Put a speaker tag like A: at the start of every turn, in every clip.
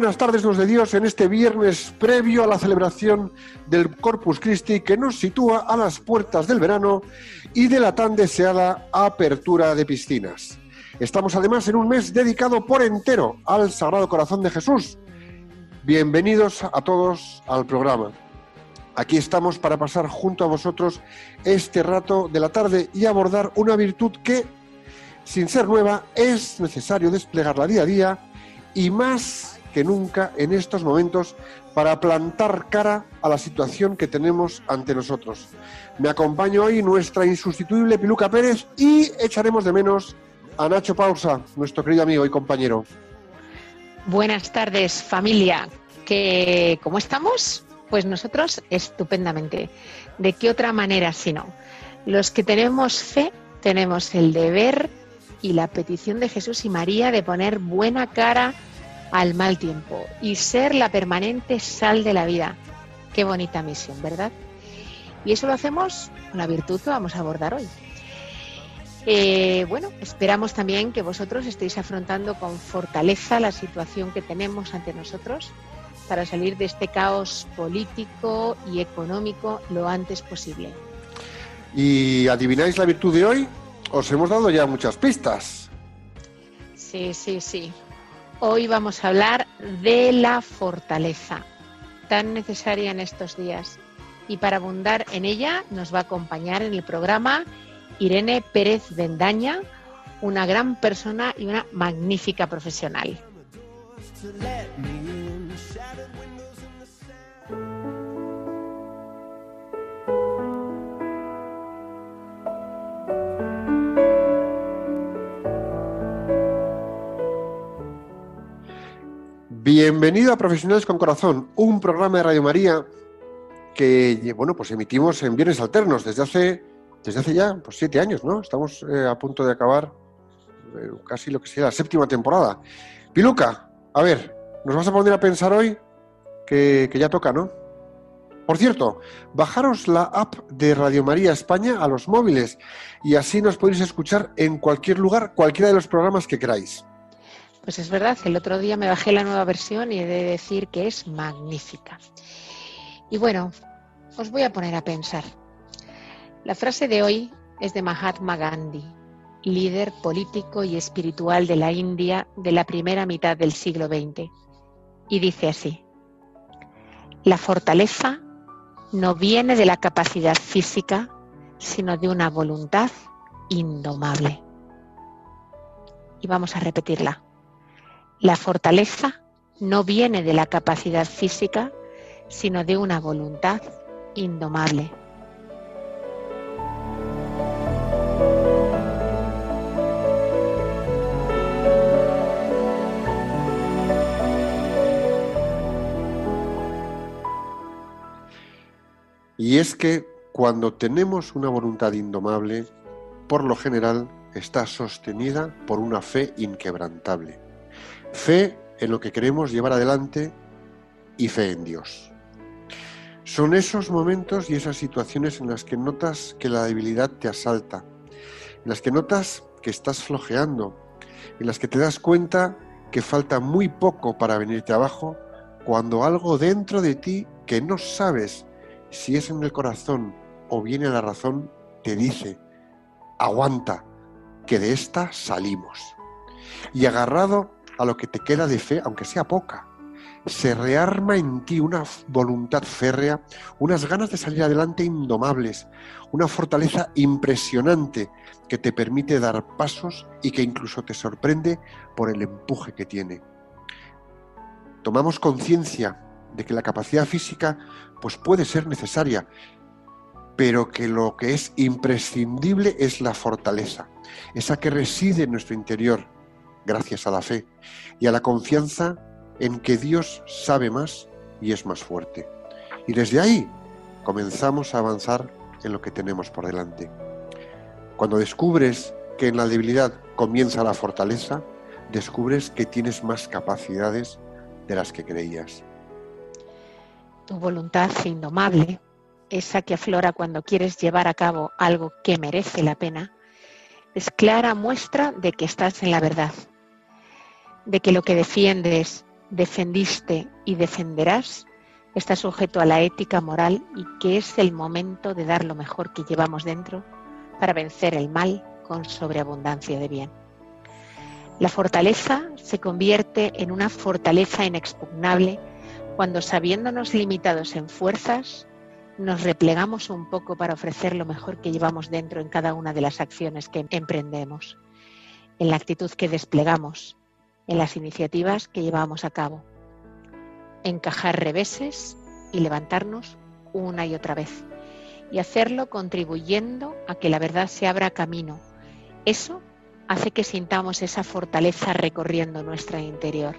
A: Buenas tardes, los de Dios, en este viernes previo a la celebración del Corpus Christi que nos sitúa a las puertas del verano y de la tan deseada apertura de piscinas. Estamos además en un mes dedicado por entero al Sagrado Corazón de Jesús. Bienvenidos a todos al programa. Aquí estamos para pasar junto a vosotros este rato de la tarde y abordar una virtud que, sin ser nueva, es necesario desplegarla día a día y más que nunca en estos momentos para plantar cara a la situación que tenemos ante nosotros. Me acompaña hoy nuestra insustituible Piluca Pérez y echaremos de menos a Nacho Pausa, nuestro querido amigo y compañero.
B: Buenas tardes, familia. ¿Qué, ¿Cómo estamos? Pues nosotros estupendamente. ¿De qué otra manera si no? Los que tenemos fe tenemos el deber y la petición de Jesús y María de poner buena cara al mal tiempo y ser la permanente sal de la vida. Qué bonita misión, ¿verdad? Y eso lo hacemos con la virtud que vamos a abordar hoy. Eh, bueno, esperamos también que vosotros estéis afrontando con fortaleza la situación que tenemos ante nosotros para salir de este caos político y económico lo antes posible.
A: ¿Y adivináis la virtud de hoy? Os hemos dado ya muchas pistas.
B: Sí, sí, sí. Hoy vamos a hablar de la fortaleza, tan necesaria en estos días. Y para abundar en ella nos va a acompañar en el programa Irene Pérez Bendaña, una gran persona y una magnífica profesional.
A: Bienvenido a Profesionales con Corazón, un programa de Radio María que, bueno, pues emitimos en viernes alternos desde hace, desde hace ya pues, siete años, ¿no? Estamos eh, a punto de acabar eh, casi lo que sea la séptima temporada. Piluca, a ver, nos vas a poner a pensar hoy que, que ya toca, ¿no? Por cierto, bajaros la app de Radio María España a los móviles y así nos podéis escuchar en cualquier lugar, cualquiera de los programas que queráis.
B: Pues es verdad, el otro día me bajé la nueva versión y he de decir que es magnífica. Y bueno, os voy a poner a pensar. La frase de hoy es de Mahatma Gandhi, líder político y espiritual de la India de la primera mitad del siglo XX. Y dice así, la fortaleza no viene de la capacidad física, sino de una voluntad indomable. Y vamos a repetirla. La fortaleza no viene de la capacidad física, sino de una voluntad indomable.
A: Y es que cuando tenemos una voluntad indomable, por lo general está sostenida por una fe inquebrantable. Fe en lo que queremos llevar adelante y fe en Dios. Son esos momentos y esas situaciones en las que notas que la debilidad te asalta, en las que notas que estás flojeando, en las que te das cuenta que falta muy poco para venirte abajo, cuando algo dentro de ti que no sabes si es en el corazón o viene a la razón, te dice, aguanta, que de esta salimos. Y agarrado a lo que te queda de fe, aunque sea poca, se rearma en ti una voluntad férrea, unas ganas de salir adelante indomables, una fortaleza impresionante que te permite dar pasos y que incluso te sorprende por el empuje que tiene. Tomamos conciencia de que la capacidad física pues puede ser necesaria, pero que lo que es imprescindible es la fortaleza. esa que reside en nuestro interior, gracias a la fe, y a la confianza en que Dios sabe más y es más fuerte. Y desde ahí comenzamos a avanzar en lo que tenemos por delante. Cuando descubres que en la debilidad comienza la fortaleza, descubres que tienes más capacidades de las que creías.
B: Tu voluntad indomable, esa que aflora cuando quieres llevar a cabo algo que merece la pena, es clara muestra de que estás en la verdad, de que lo que defiendes, defendiste y defenderás está sujeto a la ética moral y que es el momento de dar lo mejor que llevamos dentro para vencer el mal con sobreabundancia de bien. La fortaleza se convierte en una fortaleza inexpugnable cuando sabiéndonos limitados en fuerzas, nos replegamos un poco para ofrecer lo mejor que llevamos dentro en cada una de las acciones que emprendemos, en la actitud que desplegamos, en las iniciativas que llevamos a cabo. Encajar reveses y levantarnos una y otra vez y hacerlo contribuyendo a que la verdad se abra camino. Eso hace que sintamos esa fortaleza recorriendo nuestro interior.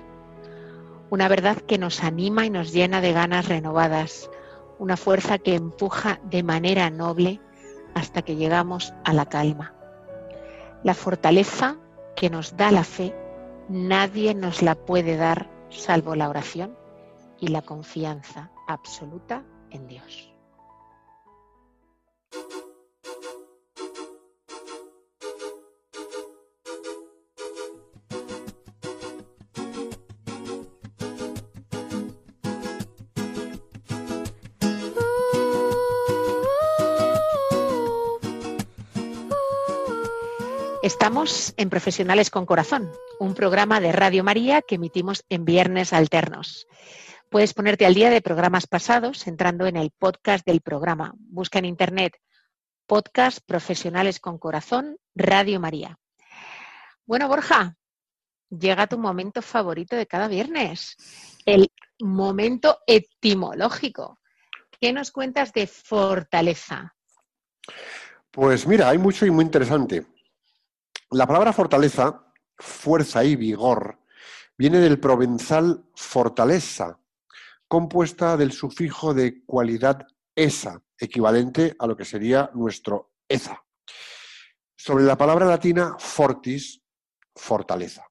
B: Una verdad que nos anima y nos llena de ganas renovadas, una fuerza que empuja de manera noble hasta que llegamos a la calma. La fortaleza que nos da la fe, nadie nos la puede dar salvo la oración y la confianza absoluta en Dios. Estamos en Profesionales con Corazón, un programa de Radio María que emitimos en viernes alternos. Puedes ponerte al día de programas pasados entrando en el podcast del programa. Busca en Internet podcast Profesionales con Corazón, Radio María. Bueno, Borja, llega tu momento favorito de cada viernes, el momento etimológico. ¿Qué nos cuentas de fortaleza?
A: Pues mira, hay mucho y muy interesante. La palabra fortaleza, fuerza y vigor, viene del provenzal fortaleza, compuesta del sufijo de cualidad esa, equivalente a lo que sería nuestro eza. Sobre la palabra latina fortis, fortaleza.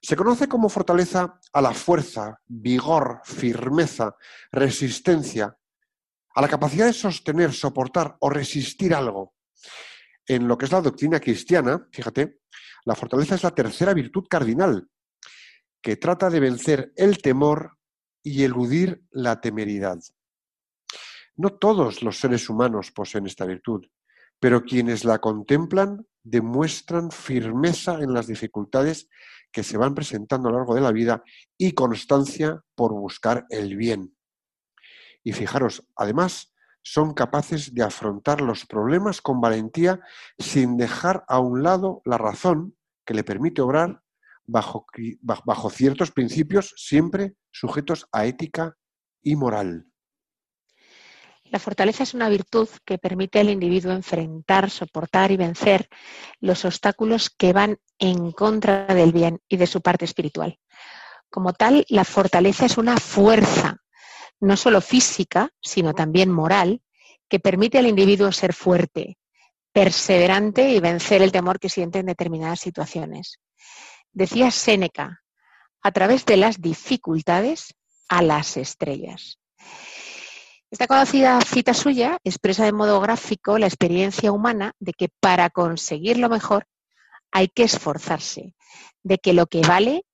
A: Se conoce como fortaleza a la fuerza, vigor, firmeza, resistencia, a la capacidad de sostener, soportar o resistir algo, en lo que es la doctrina cristiana, fíjate, la fortaleza es la tercera virtud cardinal, que trata de vencer el temor y eludir la temeridad. No todos los seres humanos poseen esta virtud, pero quienes la contemplan demuestran firmeza en las dificultades que se van presentando a lo largo de la vida y constancia por buscar el bien. Y fijaros, además, son capaces de afrontar los problemas con valentía sin dejar a un lado la razón que le permite obrar bajo, bajo ciertos principios siempre sujetos a ética y moral.
B: La fortaleza es una virtud que permite al individuo enfrentar, soportar y vencer los obstáculos que van en contra del bien y de su parte espiritual. Como tal, la fortaleza es una fuerza no solo física, sino también moral, que permite al individuo ser fuerte, perseverante y vencer el temor que siente en determinadas situaciones. Decía Séneca, a través de las dificultades a las estrellas. Esta conocida cita suya expresa de modo gráfico la experiencia humana de que para conseguir lo mejor hay que esforzarse, de que lo que vale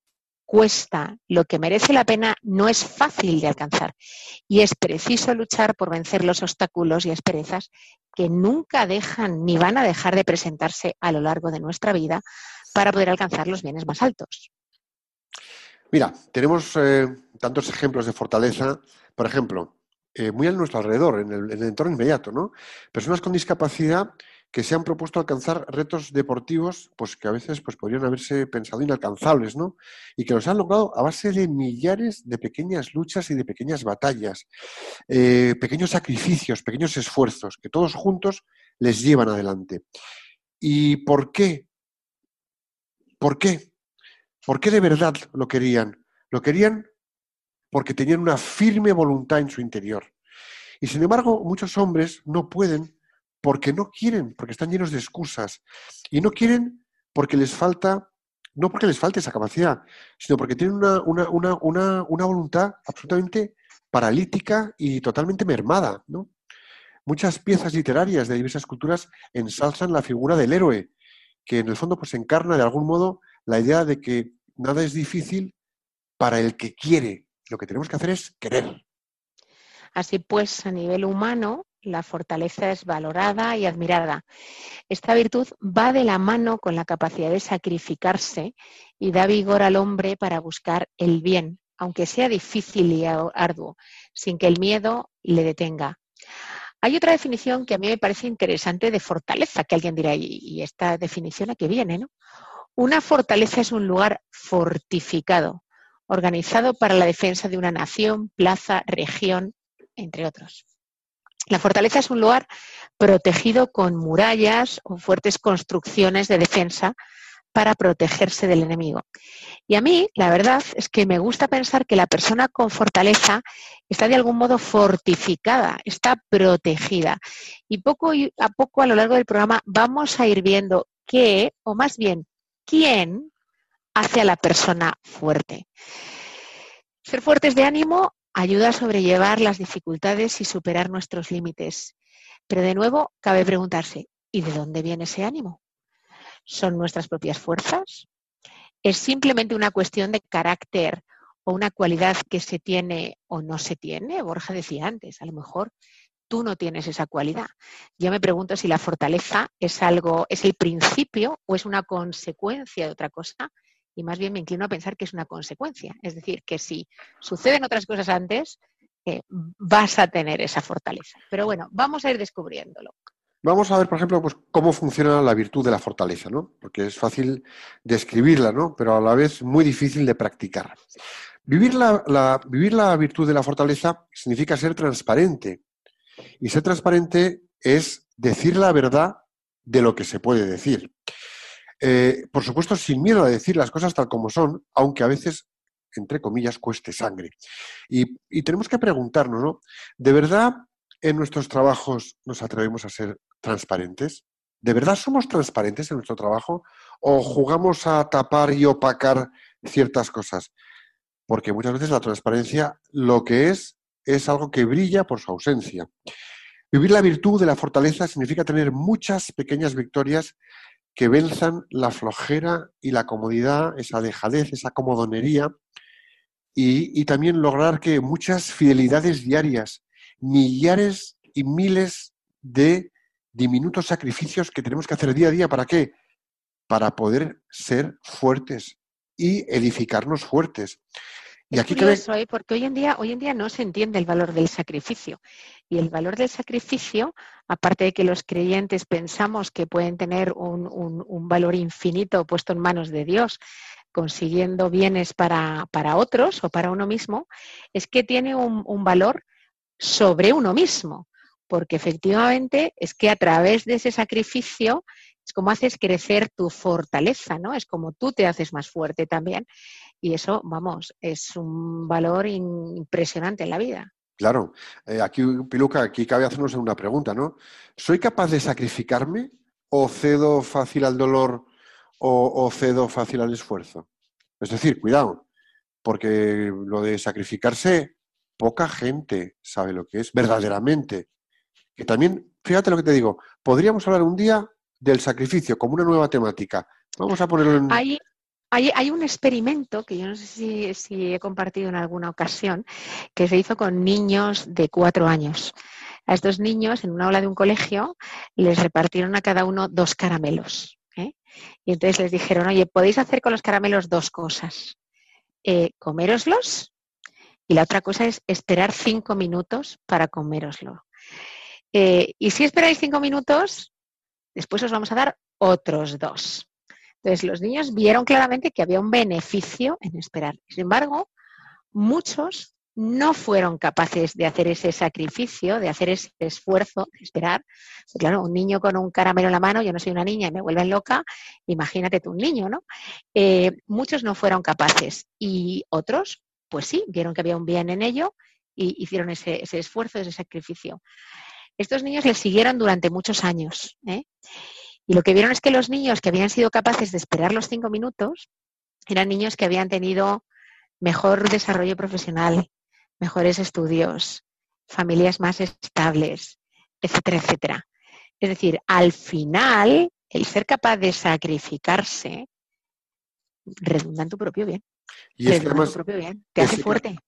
B: cuesta, lo que merece la pena no es fácil de alcanzar y es preciso luchar por vencer los obstáculos y asperezas que nunca dejan ni van a dejar de presentarse a lo largo de nuestra vida para poder alcanzar los bienes más altos.
A: Mira, tenemos eh, tantos ejemplos de fortaleza, por ejemplo, eh, muy a nuestro alrededor, en el, en el entorno inmediato, ¿no? Personas con discapacidad que se han propuesto alcanzar retos deportivos pues que a veces pues, podrían haberse pensado inalcanzables, ¿no? Y que los han logrado a base de millares de pequeñas luchas y de pequeñas batallas, eh, pequeños sacrificios, pequeños esfuerzos, que todos juntos les llevan adelante. ¿Y por qué ¿Por qué? ¿Por qué de verdad lo querían? Lo querían porque tenían una firme voluntad en su interior. Y sin embargo, muchos hombres no pueden porque no quieren, porque están llenos de excusas. Y no quieren porque les falta, no porque les falte esa capacidad, sino porque tienen una, una, voluntad absolutamente paralítica y totalmente mermada. ¿no? Muchas piezas literarias de diversas culturas ensalzan la figura del héroe, que en el fondo pues encarna de algún modo la idea de que nada es difícil para el que quiere. Lo que tenemos que hacer es querer.
B: Así pues, a nivel humano, la fortaleza es valorada y admirada. Esta virtud va de la mano con la capacidad de sacrificarse y da vigor al hombre para buscar el bien, aunque sea difícil y arduo, sin que el miedo le detenga. Hay otra definición que a mí me parece interesante de fortaleza, que alguien dirá, ¿y esta definición a qué viene? ¿no? Una fortaleza es un lugar fortificado, organizado para la defensa de una nación, plaza, región, entre otros. La fortaleza es un lugar protegido con murallas o fuertes construcciones de defensa para protegerse del enemigo. Y a mí, la verdad es que me gusta pensar que la persona con fortaleza está de algún modo fortificada, está protegida. Y poco a poco a lo largo del programa vamos a ir viendo qué, o más bien, quién hace a la persona fuerte. Ser fuertes de ánimo ayuda a sobrellevar las dificultades y superar nuestros límites. Pero de nuevo, cabe preguntarse, ¿y de dónde viene ese ánimo? ¿Son nuestras propias fuerzas? ¿Es simplemente una cuestión de carácter o una cualidad que se tiene o no se tiene? Borja decía antes, a lo mejor tú no tienes esa cualidad. Yo me pregunto si la fortaleza es algo, es el principio o es una consecuencia de otra cosa y más bien me inclino a pensar que es una consecuencia. Es decir, que si suceden otras cosas antes, eh, vas a tener esa fortaleza. Pero bueno, vamos a ir descubriéndolo.
A: Vamos a ver, por ejemplo, pues, cómo funciona la virtud de la fortaleza, ¿no? Porque es fácil describirla, ¿no? Pero a la vez muy difícil de practicar. Vivir la, vivir la virtud de la fortaleza significa ser transparente. Y ser transparente es decir la verdad de lo que se puede decir. Eh, por supuesto, sin miedo a decir las cosas tal como son, aunque a veces, entre comillas, cueste sangre. Y, tenemos que preguntarnos, ¿no? ¿De verdad en nuestros trabajos nos atrevemos a ser transparentes? ¿De verdad somos transparentes en nuestro trabajo? ¿O jugamos a tapar y opacar ciertas cosas? Porque muchas veces la transparencia lo que es es algo que brilla por su ausencia. Vivir la virtud de la fortaleza significa tener muchas pequeñas victorias que venzan la flojera y la comodidad, esa dejadez, esa comodonería, y, también lograr que muchas fidelidades diarias, millares y miles de diminutos sacrificios que tenemos que hacer día a día, ¿para qué? Para poder ser fuertes y edificarnos fuertes.
B: Y aquí curioso, ¿eh? porque hoy en día, hoy en día no se entiende el valor del sacrificio. Y el valor del sacrificio, aparte de que los creyentes pensamos que pueden tener un, valor infinito puesto en manos de Dios, consiguiendo bienes para, otros o para uno mismo, es que tiene un, un valor sobre uno mismo. Porque efectivamente es que a través de ese sacrificio es como haces crecer tu fortaleza, ¿no? Es como tú te haces más fuerte también. Y eso, vamos, es un valor impresionante en la vida.
A: Claro. Eh, aquí, Piluca, aquí cabe hacernos una pregunta, ¿no? ¿Soy capaz de sacrificarme o cedo fácil al dolor o, cedo fácil al esfuerzo? Es decir, cuidado, porque lo de sacrificarse, poca gente sabe lo que es verdaderamente. Que también, fíjate lo que te digo, podríamos hablar un día del sacrificio como una nueva temática. Vamos a ponerlo en...
B: Hay, un experimento que yo no sé si, he compartido en alguna ocasión, que se hizo con niños de cuatro años. A estos niños, en una aula de un colegio, les repartieron a cada uno dos caramelos. ¿eh? Y entonces les dijeron, oye, podéis hacer con los caramelos dos cosas. Eh, coméroslos y la otra cosa es esperar cinco minutos para coméroslo. Eh, y si esperáis cinco minutos, después os vamos a dar otros dos. Entonces, los niños vieron claramente que había un beneficio en esperar. Sin embargo, muchos no fueron capaces de hacer ese sacrificio, de hacer ese esfuerzo, de esperar. Pues claro, un niño con un caramelo en la mano, yo no soy una niña y me vuelven loca, imagínate tú un niño, ¿no? Eh, muchos no fueron capaces y otros, pues sí, vieron que había un bien en ello y hicieron ese, esfuerzo, ese sacrificio. Estos niños les siguieron durante muchos años. ¿eh? Y lo que vieron es que los niños que habían sido capaces de esperar los cinco minutos eran niños que habían tenido mejor desarrollo profesional, mejores estudios, familias más estables, etcétera, etcétera. Es decir, al final, el ser capaz de sacrificarse redunda en tu propio bien.
A: Y es tu propio
B: bien. Te hace fuerte.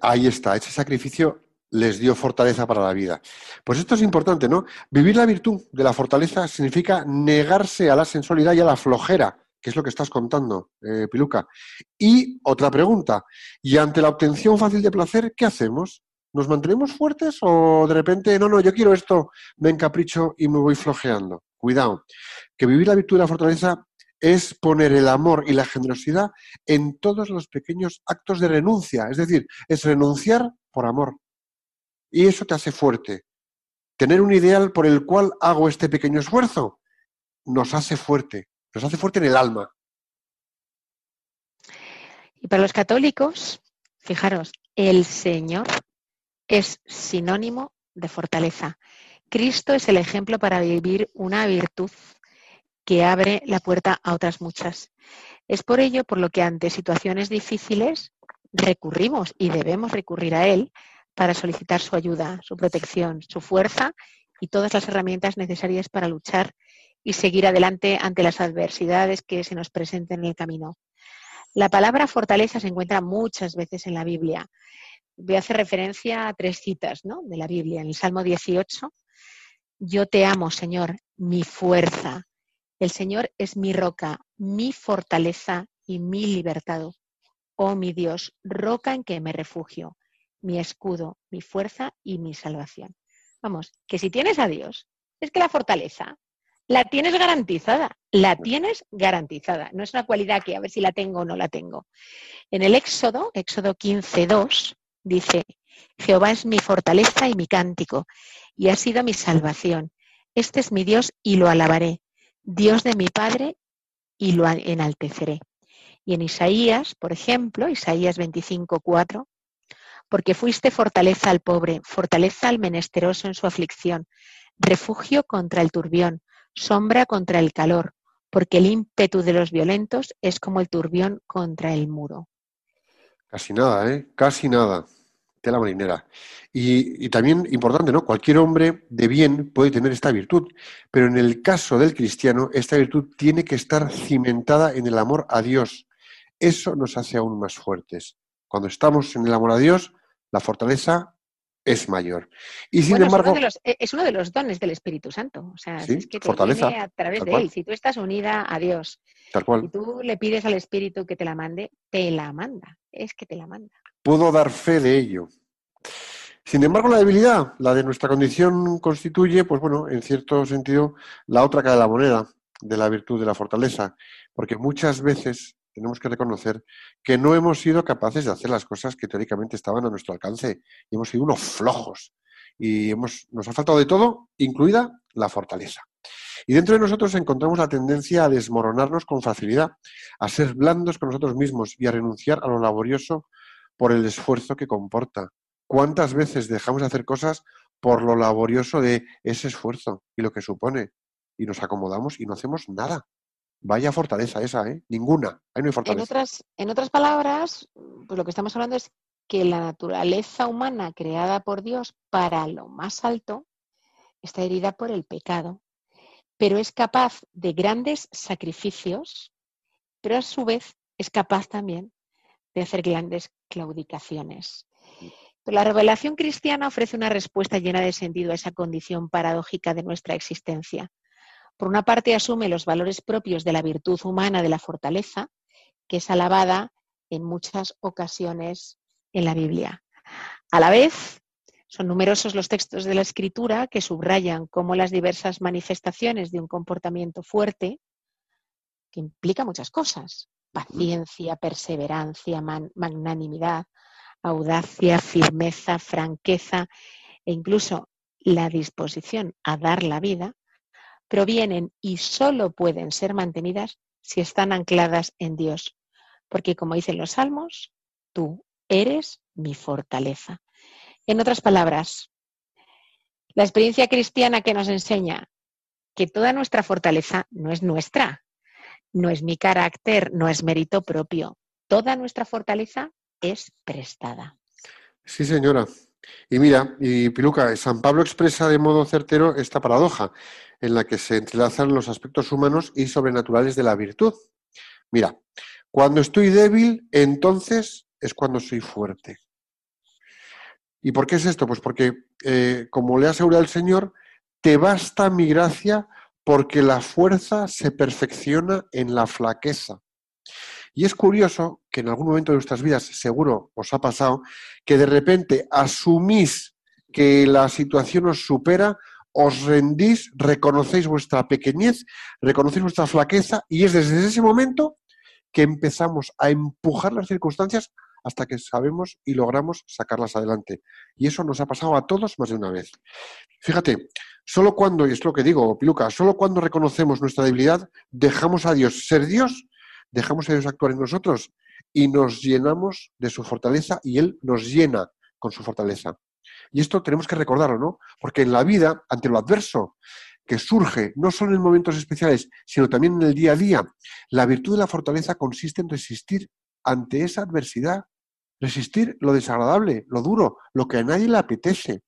A: ahí está, ese sacrificio les dio fortaleza para la vida. Pues esto es importante, ¿no? Vivir la virtud de la fortaleza significa negarse a la sensualidad y a la flojera, que es lo que estás contando, eh, Piluca. Y otra pregunta, y ante la obtención fácil de placer, ¿qué hacemos? ¿Nos mantenemos fuertes o de repente, no, no, yo quiero esto, me encapricho y me voy flojeando? Cuidado, que vivir la virtud de la fortaleza es poner el amor y la generosidad en todos los pequeños actos de renuncia, es decir, es renunciar por amor. Y eso te hace fuerte. Tener un ideal por el cual hago este pequeño esfuerzo nos hace fuerte, nos hace fuerte en el alma.
B: Y para los católicos, fijaros, el Señor es sinónimo de fortaleza. Cristo es el ejemplo para vivir una virtud que abre la puerta a otras muchas. Es por ello por lo que ante situaciones difíciles recurrimos y debemos recurrir a Él para solicitar su ayuda, su protección, su fuerza y todas las herramientas necesarias para luchar y seguir adelante ante las adversidades que se nos presenten en el camino. La palabra fortaleza se encuentra muchas veces en la Biblia. Voy a hacer referencia a tres citas de la Biblia. En el Salmo 18, yo te amo, Señor, mi fuerza. El Señor es mi roca, mi fortaleza y mi libertad. Oh mi Dios, roca en que me refugio, mi escudo, mi fuerza y mi salvación. Vamos, que si tienes a Dios, es que la fortaleza la tienes garantizada, la tienes garantizada. No es una cualidad que a ver si la tengo o no la tengo. En el Éxodo, Éxodo 15.2, dice, Jehová es mi fortaleza y mi cántico, y ha sido mi salvación. Este es mi Dios y lo alabaré, Dios de mi Padre y lo enalteceré. Y en Isaías, por ejemplo, Isaías 25.4, porque fuiste fortaleza al pobre, fortaleza al menesteroso en su aflicción, refugio contra el turbión, sombra contra el calor, porque el ímpetu de los violentos es como el turbión contra el muro.
A: Casi nada, ¿eh? Casi nada. Tela marinera. Y, y, también importante, ¿no? Cualquier hombre de bien puede tener esta virtud, pero en el caso del cristiano, esta virtud tiene que estar cimentada en el amor a Dios. Eso nos hace aún más fuertes. Cuando estamos en el amor a Dios, la fortaleza es mayor. Y sin embargo.
B: E, es uno, de los, dones del Espíritu Santo. O sea, es que te fortaleza, viene a través de él. Si tú estás unida a Dios
A: tal cual.
B: y tú le pides al Espíritu que te la mande, te la manda. Es que te la manda.
A: Puedo dar fe de ello. Sin embargo, la debilidad, la de nuestra condición, constituye, pues bueno, en cierto sentido, la otra cara de la moneda de la virtud de la fortaleza. Porque muchas veces tenemos que reconocer que no hemos sido capaces de hacer las cosas que teóricamente estaban a nuestro alcance y hemos sido unos flojos y hemos, nos ha faltado de todo, incluida la fortaleza. Y dentro de nosotros encontramos la tendencia a desmoronarnos con facilidad, a ser blandos con nosotros mismos y a renunciar a lo laborioso por el esfuerzo que comporta. ¿Cuántas veces dejamos de hacer cosas por lo laborioso de ese esfuerzo y lo que supone? Y nos acomodamos y no hacemos nada. Vaya fortaleza esa, ¿eh? Ninguna. Ahí no hay fortaleza.
B: En otras, en otras palabras, pues lo que estamos hablando es que la naturaleza humana creada por Dios para lo más alto está herida por el pecado, pero es capaz de grandes sacrificios, pero a su vez es capaz también de hacer grandes claudicaciones. Pero la revelación cristiana ofrece una respuesta llena de sentido a esa condición paradójica de nuestra existencia. Por una parte, asume los valores propios de la virtud humana de la fortaleza, que es alabada en muchas ocasiones en la Biblia. A la vez, son numerosos los textos de la Escritura que subrayan cómo las diversas manifestaciones de un comportamiento fuerte, que implica muchas cosas, paciencia, perseverancia, magnanimidad, audacia, firmeza, franqueza e incluso la disposición a dar la vida, provienen y solo pueden ser mantenidas si están ancladas en Dios. Porque como dicen los salmos, tú eres mi fortaleza. En otras palabras, la experiencia cristiana que nos enseña que toda nuestra fortaleza no es nuestra, no es mi carácter, no es mérito propio. Toda nuestra fortaleza es prestada.
A: Sí, señora. Y mira, y Piluca, San Pablo expresa de modo certero esta paradoja en la que se entrelazan los aspectos humanos y sobrenaturales de la virtud. Mira, cuando estoy débil, entonces es cuando soy fuerte. ¿Y por qué es esto? Pues porque, eh, como le asegura el Señor, te basta mi gracia porque la fuerza se perfecciona en la flaqueza. Y es curioso que en algún momento de nuestras vidas, seguro os ha pasado, que de repente asumís que la situación os supera, os rendís, reconocéis vuestra pequeñez, reconocéis vuestra flaqueza y es desde ese momento que empezamos a empujar las circunstancias hasta que sabemos y logramos sacarlas adelante. Y eso nos ha pasado a todos más de una vez. Fíjate, solo cuando, y es lo que digo, Piluca, solo cuando reconocemos nuestra debilidad, dejamos a Dios ser Dios, dejamos a Dios actuar en nosotros y nos llenamos de su fortaleza y Él nos llena con su fortaleza. Y esto tenemos que recordarlo, ¿no? Porque en la vida, ante lo adverso, que surge no solo en momentos especiales, sino también en el día a día, la virtud de la fortaleza consiste en resistir ante esa adversidad resistir lo desagradable, lo duro, lo que a nadie le apetece.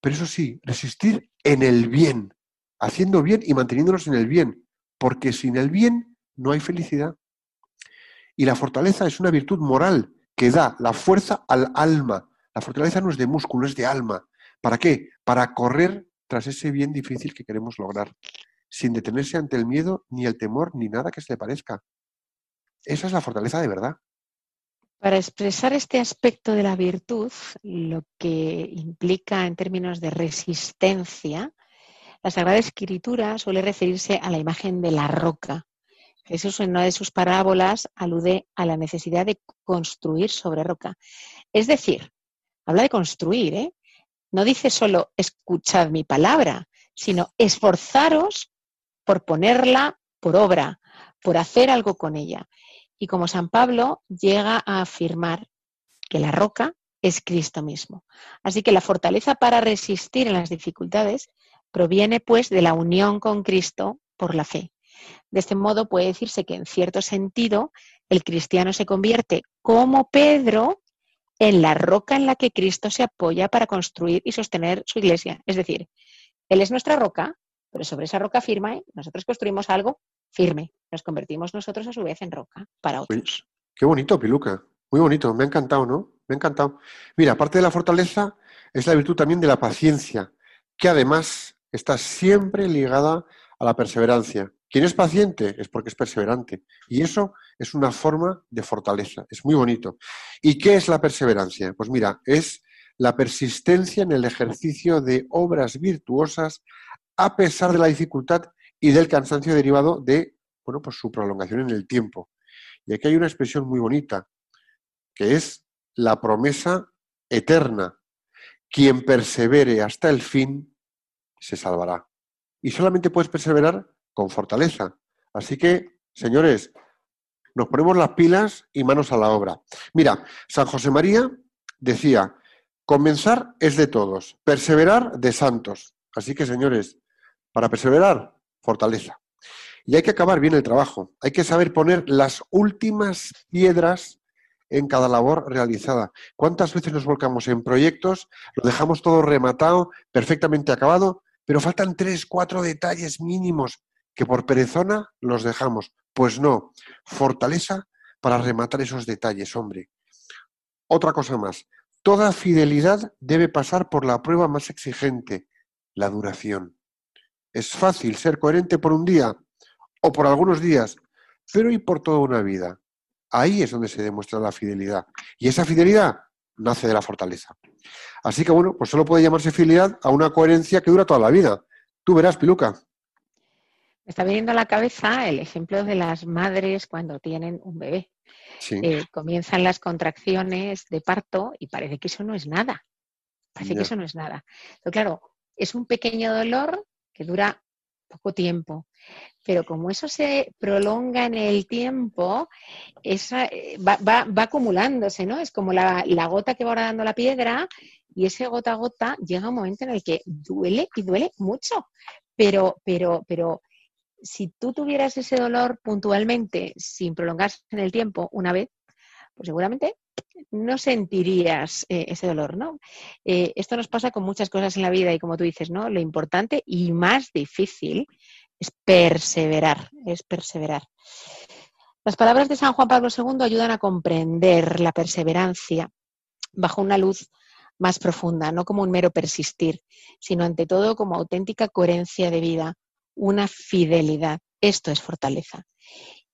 A: Pero eso sí, resistir en el bien, haciendo bien y manteniéndonos en el bien, porque sin el bien no hay felicidad. Y la fortaleza es una virtud moral que da la fuerza al alma. La fortaleza no es de músculo, es de alma. ¿Para qué? Para correr tras ese bien difícil que queremos lograr, sin detenerse ante el miedo, ni el temor, ni nada que se le parezca. Esa es la fortaleza de verdad.
B: Para expresar este aspecto de la virtud, lo que implica en términos de resistencia, la Sagrada Escritura suele referirse a la imagen de la roca. Jesús en una de sus parábolas alude a la necesidad de construir sobre roca. Es decir, habla de construir, ¿eh? No dice solo escuchad mi palabra, sino esforzaros por ponerla por obra, por hacer algo con ella. Y como San Pablo llega a afirmar que la roca es Cristo mismo. Así que la fortaleza para resistir en las dificultades proviene pues de la unión con Cristo por la fe. De este modo puede decirse que en cierto sentido el cristiano se convierte como Pedro en la roca en la que Cristo se apoya para construir y sostener su iglesia. Es decir, Él es nuestra roca, pero sobre esa roca firme nosotros construimos algo firme. Nos convertimos nosotros a su vez en roca para otros.
A: qué bonito, Piluca. Muy bonito. Me ha encantado, ¿no? Me ha encantado. Mira, aparte de la fortaleza, es la virtud también de la paciencia, que además está siempre ligada a la perseverancia. Quien es paciente es porque es perseverante. Y eso es una forma de fortaleza. Es muy bonito. ¿Y qué es la perseverancia? Pues mira, es la persistencia en el ejercicio de obras virtuosas a pesar de la dificultad y del cansancio derivado de bueno, pues su prolongación en el tiempo. Y aquí hay una expresión muy bonita, que es la promesa eterna. Quien persevere hasta el fin se salvará. Y solamente puedes perseverar con fortaleza. Así que, señores, nos ponemos las pilas y manos a la obra. Mira, San José María decía, comenzar es de todos, perseverar de santos. Así que, señores, para perseverar, fortaleza. Y hay que acabar bien el trabajo. Hay que saber poner las últimas piedras en cada labor realizada. ¿Cuántas veces nos volcamos en proyectos, lo dejamos todo rematado, perfectamente acabado, pero faltan tres, cuatro detalles mínimos que por perezona los dejamos? Pues no, fortaleza para rematar esos detalles, hombre. Otra cosa más, toda fidelidad debe pasar por la prueba más exigente, la duración. Es fácil ser coherente por un día o por algunos días, pero y por toda una vida. Ahí es donde se demuestra la fidelidad. Y esa fidelidad nace de la fortaleza. Así que bueno, pues solo puede llamarse fidelidad a una coherencia que dura toda la vida. Tú verás, Piluca.
B: Me está viniendo a la cabeza el ejemplo de las madres cuando tienen un bebé. Eh, comienzan las contracciones de parto y parece que eso no es nada. Parece que eso no es nada. Pero claro, es un pequeño dolor que dura poco tiempo. Pero como eso se prolonga en el tiempo, esa, eh, va, va, acumulándose, ¿no? Es como la, la, gota que va dando la piedra y ese gota a gota llega un momento en el que duele y duele mucho. Pero, pero, pero si tú tuvieras ese dolor puntualmente sin prolongarse en el tiempo una vez, pues seguramente no sentirías eh, ese dolor, ¿no? Eh, esto nos pasa con muchas cosas en la vida y como tú dices, ¿no? Lo importante y más difícil es perseverar, es perseverar. Las palabras de San Juan Pablo II ayudan a comprender la perseverancia bajo una luz más profunda, no como un mero persistir, sino ante todo como auténtica coherencia de vida, una fidelidad. Esto es fortaleza.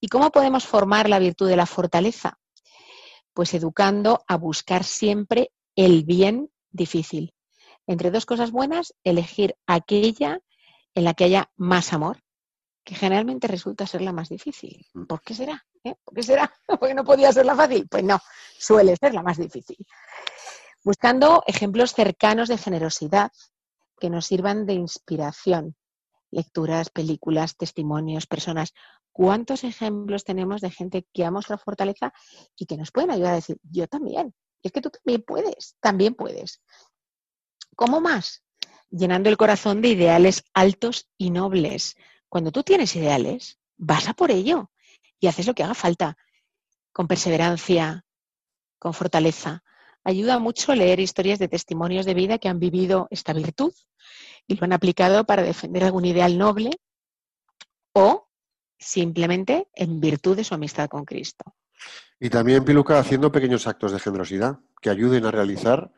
B: ¿Y cómo podemos formar la virtud de la fortaleza? Pues educando a buscar siempre el bien difícil. Entre dos cosas buenas, elegir aquella en la que haya más amor, que generalmente resulta ser la más difícil. ¿Por qué será? ¿Eh? ¿Por qué será? ¿Porque no podía ser la fácil? Pues no, suele ser la más difícil. Buscando ejemplos cercanos de generosidad que nos sirvan de inspiración lecturas, películas, testimonios, personas. ¿Cuántos ejemplos tenemos de gente que ha mostrado fortaleza y que nos pueden ayudar a decir, yo también? Es que tú también puedes, también puedes. ¿Cómo más? Llenando el corazón de ideales altos y nobles. Cuando tú tienes ideales, vas a por ello y haces lo que haga falta, con perseverancia, con fortaleza. Ayuda mucho leer historias de testimonios de vida que han vivido esta virtud y lo han aplicado para defender algún ideal noble o simplemente en virtud de su amistad con Cristo.
A: Y también Piluca haciendo pequeños actos de generosidad que ayuden a realizar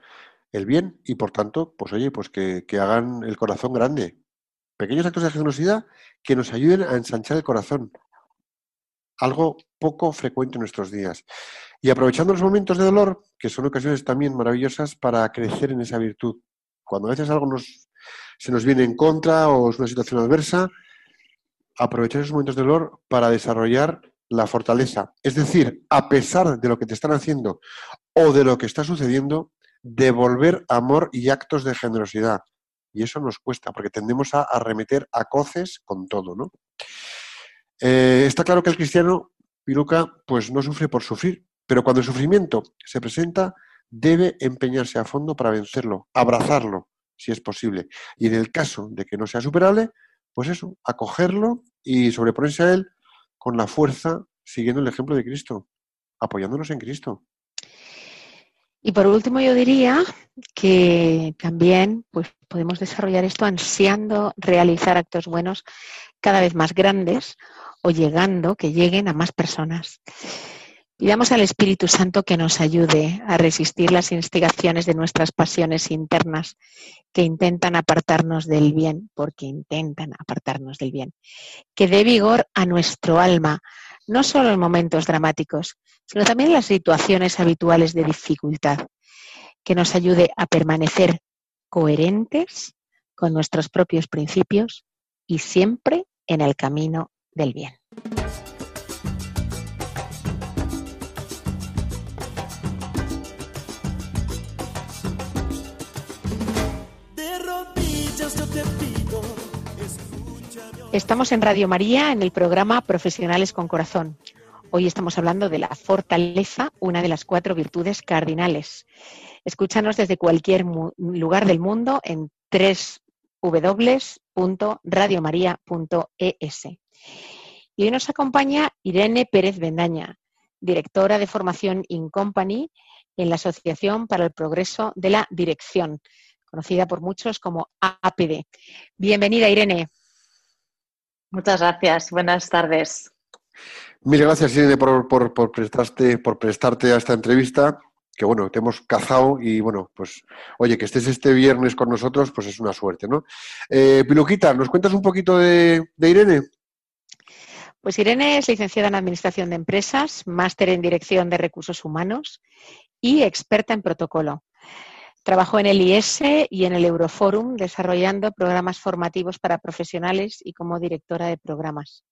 A: el bien y por tanto, pues oye, pues que, que hagan el corazón grande. Pequeños actos de generosidad que nos ayuden a ensanchar el corazón. Algo poco frecuente en nuestros días. Y aprovechando los momentos de dolor, que son ocasiones también maravillosas para crecer en esa virtud. Cuando a veces algo nos se nos viene en contra o es una situación adversa, aprovechar esos momentos de dolor para desarrollar la fortaleza. Es decir, a pesar de lo que te están haciendo o de lo que está sucediendo, devolver amor y actos de generosidad. Y eso nos cuesta, porque tendemos a arremeter a coces con todo, ¿no? Eh, está claro que el cristiano, Piruca, pues no sufre por sufrir, pero cuando el sufrimiento se presenta, debe empeñarse a fondo para vencerlo, abrazarlo, si es posible. Y en el caso de que no sea superable, pues eso, acogerlo y sobreponerse a él con la fuerza, siguiendo el ejemplo de Cristo, apoyándonos en Cristo.
B: Y por último, yo diría que también pues, podemos desarrollar esto ansiando realizar actos buenos cada vez más grandes o llegando, que lleguen a más personas. Pidamos al Espíritu Santo que nos ayude a resistir las instigaciones de nuestras pasiones internas que intentan apartarnos del bien, porque intentan apartarnos del bien. Que dé vigor a nuestro alma, no solo en momentos dramáticos, sino también en las situaciones habituales de dificultad. Que nos ayude a permanecer coherentes con nuestros propios principios y siempre en el camino del bien. Estamos en Radio María en el programa Profesionales con Corazón. Hoy estamos hablando de la fortaleza, una de las cuatro virtudes cardinales. Escúchanos desde cualquier lugar del mundo en www.radiomaria.es. Y hoy nos acompaña Irene Pérez Bendaña, directora de formación In Company en la Asociación para el Progreso de la Dirección, conocida por muchos como APD. Bienvenida, Irene.
C: Muchas gracias. Buenas tardes.
A: Mil gracias, Irene, por, por, prestarte, por prestarte a esta entrevista. Que bueno, te hemos cazado y bueno, pues oye, que estés este viernes con nosotros, pues es una suerte, ¿no? Eh, Piluquita, ¿nos cuentas un poquito de, de Irene?
B: Pues Irene es licenciada en Administración de Empresas, máster en Dirección de Recursos Humanos y experta en protocolo. Trabajó en el IS y en el Euroforum desarrollando programas formativos para profesionales y como directora de programas.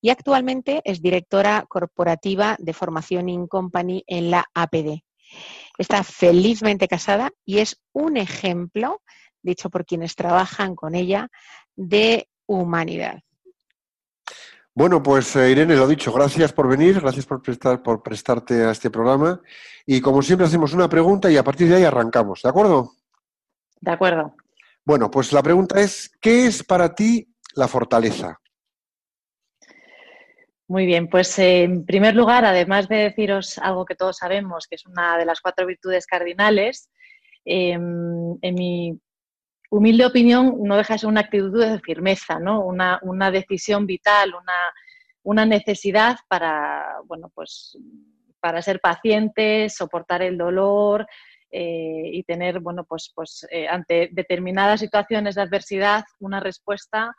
B: Y actualmente es directora corporativa de formación in company en la APD. Está felizmente casada y es un ejemplo, dicho por quienes trabajan con ella, de humanidad.
A: Bueno, pues eh, Irene, lo dicho, gracias por venir, gracias por, prestar, por prestarte a este programa. Y como siempre hacemos una pregunta y a partir de ahí arrancamos, ¿de acuerdo?
C: De acuerdo.
A: Bueno, pues la pregunta es, ¿qué es para ti la fortaleza?
C: Muy bien, pues en primer lugar, además de deciros algo que todos sabemos, que es una de las cuatro virtudes cardinales, em, en mi humilde opinión, no deja de ser una actitud de firmeza, ¿no? una, decisión vital, una, necesidad para, bueno, pues, para ser paciente, soportar el dolor eh, y tener, bueno, pues, pues eh, ante determinadas situaciones de adversidad, una respuesta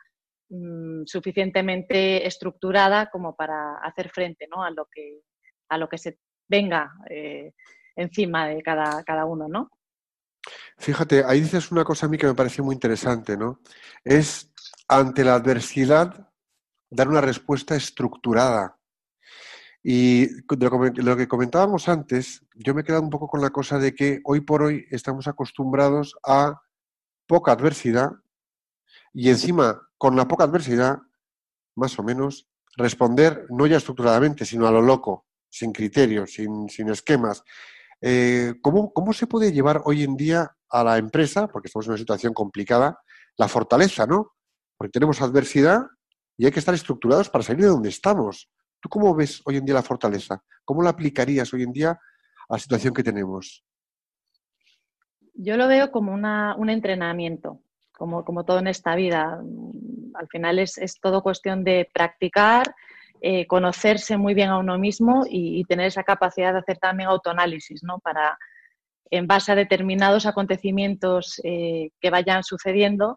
C: mm, suficientemente estructurada como para hacer frente ¿no? a, lo que, a lo que se venga eh, encima de cada, cada uno, ¿no?
A: Fíjate, ahí dices una cosa a mí que me parece muy interesante, ¿no? Es ante la adversidad dar una respuesta estructurada. Y lo que comentábamos antes, yo me he quedado un poco con la cosa de que hoy por hoy estamos acostumbrados a poca adversidad y encima, con la poca adversidad, más o menos, responder no ya estructuradamente, sino a lo loco, sin criterios, sin, sin esquemas. Eh, ¿cómo, se puede llevar hoy en día a la empresa, porque estamos en una situación complicada, la fortaleza, ¿no? Porque tenemos adversidad y hay que estar estructurados para salir de donde estamos. ¿Tú cómo ves hoy en día la fortaleza? ¿Cómo la aplicarías hoy en día a la situación que tenemos?
C: Yo lo veo como un entrenamiento, como, como todo en esta vida. Al final es, es todo cuestión de practicar, eh, conocerse muy bien a uno mismo y, tener esa capacidad de hacer también autoanálisis, ¿no? Para, en base a determinados acontecimientos eh, que vayan sucediendo,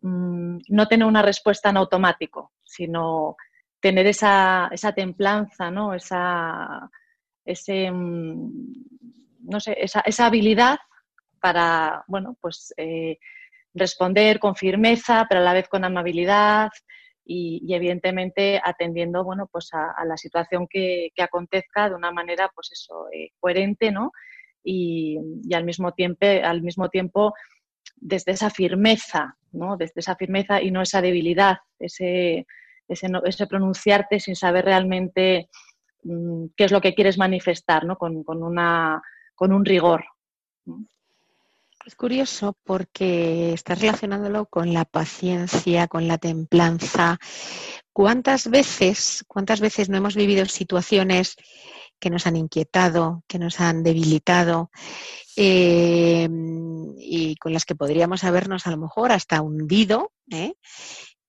C: mm, no tener una respuesta en automático, sino tener esa, templanza, ¿no? Esa, mm, no sé, esa, habilidad para, bueno, pues eh, responder con firmeza, pero a la vez con amabilidad, y, evidentemente atendiendo bueno, pues a, la situación que, acontezca de una manera pues eso, eh, coherente ¿no? y, al, mismo tiempo, al mismo tiempo desde esa firmeza, ¿no? desde esa firmeza y no esa debilidad, ese, ese, ese pronunciarte sin saber realmente mm, qué es lo que quieres manifestar, ¿no? con, con, una, con un rigor.
B: Es curioso porque estás relacionándolo con la paciencia, con la templanza. ¿Cuántas veces, cuántas veces no hemos vivido situaciones que nos han inquietado, que nos han debilitado eh, y con las que podríamos habernos a lo mejor hasta hundido? ¿eh?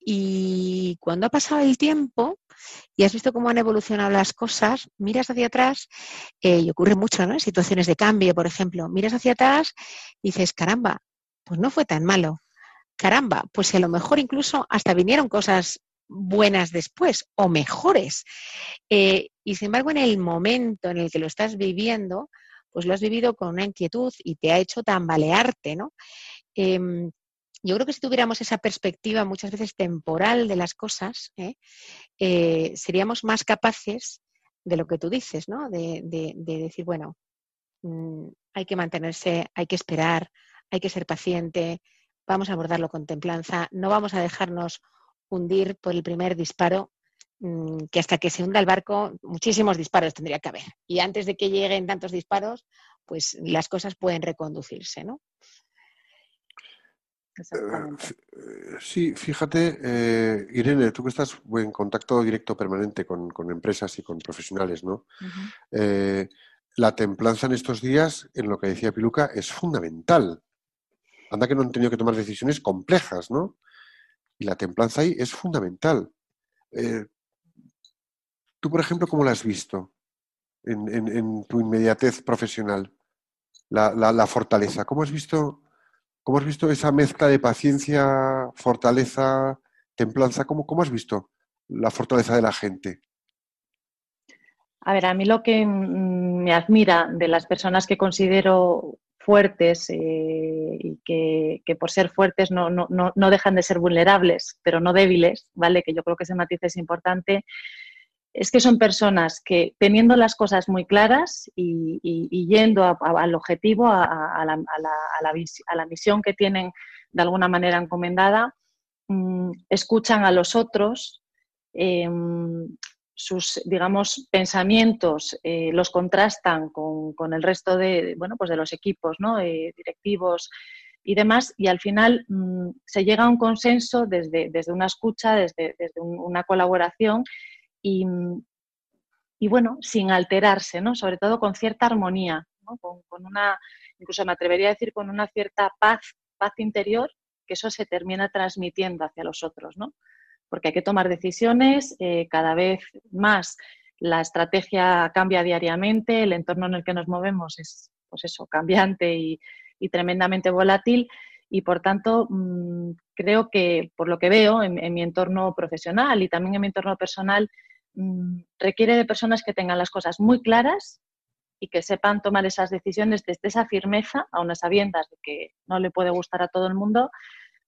B: Y cuando ha pasado el tiempo y has visto cómo han evolucionado las cosas, miras hacia atrás, eh, y ocurre mucho ¿no? situaciones de cambio, por ejemplo, miras hacia atrás y dices, caramba, pues no fue tan malo. Caramba, pues a lo mejor incluso hasta vinieron cosas buenas después o mejores. Eh, y sin embargo, en el momento en el que lo estás viviendo, pues lo has vivido con una inquietud y te ha hecho tambalearte, ¿no? Em, yo creo que si tuviéramos esa perspectiva muchas veces temporal de las cosas, ¿eh? Eh, seríamos más capaces de lo que tú dices, ¿no? De, decir, bueno, mm, hay que mantenerse, hay que esperar, hay que ser paciente, vamos a abordarlo con templanza, no vamos a dejarnos hundir por el primer disparo, mm, que hasta que se hunda el barco, muchísimos disparos tendría que haber. Y antes de que lleguen tantos disparos, pues las cosas pueden reconducirse, ¿no?
A: Eh, sí, fíjate, eh, Irene, tú que estás en contacto directo permanente con, empresas y con profesionales, ¿no? Eh, la templanza en estos días, en lo que decía Piluca, es fundamental. Anda que no han tenido que tomar decisiones complejas, ¿no? Y la templanza ahí es fundamental. tú, por ejemplo, ¿cómo la has visto en, tu inmediatez profesional? La, la fortaleza. ¿Cómo has visto ¿Cómo has visto esa mezcla de paciencia, fortaleza, templanza? ¿Cómo, has visto la fortaleza de la gente?
C: A ver, a mí lo que me admira de las personas que considero fuertes eh, y que, por ser fuertes no, no, dejan de ser vulnerables, pero no débiles, ¿vale? Que yo creo que ese matiz es importante. Es que son personas que teniendo las cosas muy claras y, yendo al objetivo, a, la, a, la, misión que tienen de alguna manera encomendada, mm, escuchan a los otros, em, sus, digamos, pensamientos eh, los contrastan con, el resto de, bueno, pues de los equipos ¿no? Eh, directivos y demás, y al final mm, se llega a un consenso desde, desde una escucha, desde, desde una colaboración y, y, bueno, sin alterarse, ¿no? sobre todo con cierta armonía, con, una, incluso me atrevería a decir con una cierta paz, paz interior, que eso se termina transmitiendo hacia los otros. ¿no? porque hay que tomar decisiones eh, cada vez más. La estrategia cambia diariamente, el entorno en el que nos movemos es, pues eso, cambiante y, tremendamente volátil y por tanto mm, creo que por lo que veo en, mi entorno profesional y también en mi entorno personal mm, requiere de personas que tengan las cosas muy claras y que sepan tomar esas decisiones desde esa firmeza, a unas sabiendas de que no le puede gustar a todo el mundo,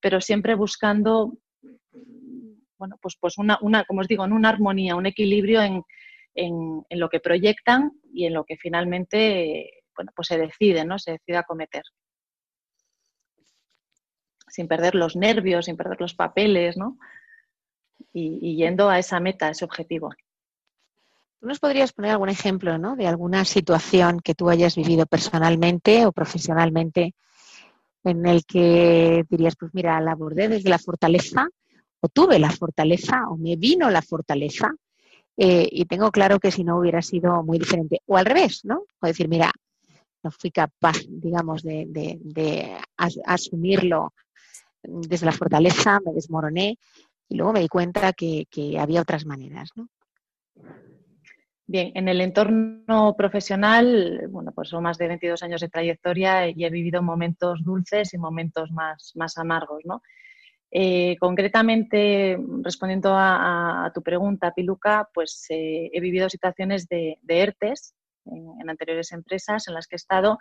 C: pero siempre buscando bueno, pues, pues una, una, como os digo, en una armonía, un equilibrio en, lo que proyectan y en lo que finalmente, bueno, pues se decide, ¿no? Se decide acometer. Sin perder los nervios, sin perder los papeles, ¿no? Y, yendo a esa meta, a ese objetivo.
B: ¿Tú nos podrías poner algún ejemplo ¿no? de alguna situación que tú hayas vivido personalmente o profesionalmente en el que dirías, pues mira, la abordé desde la fortaleza o tuve la fortaleza o me vino la fortaleza eh, y tengo claro que si no hubiera sido muy diferente. O al revés, ¿no? O decir, mira, no fui capaz, digamos, de, asumirlo desde la fortaleza, me desmoroné y luego me di cuenta que, había otras maneras, ¿no?
C: Bien, en el entorno profesional, bueno, pues son más de 22 años de trayectoria y he vivido momentos dulces y momentos más, más amargos, ¿no? Eh, concretamente, respondiendo a, tu pregunta, Piluca, pues eh, he vivido situaciones de, ERTES en, anteriores empresas en las que he estado.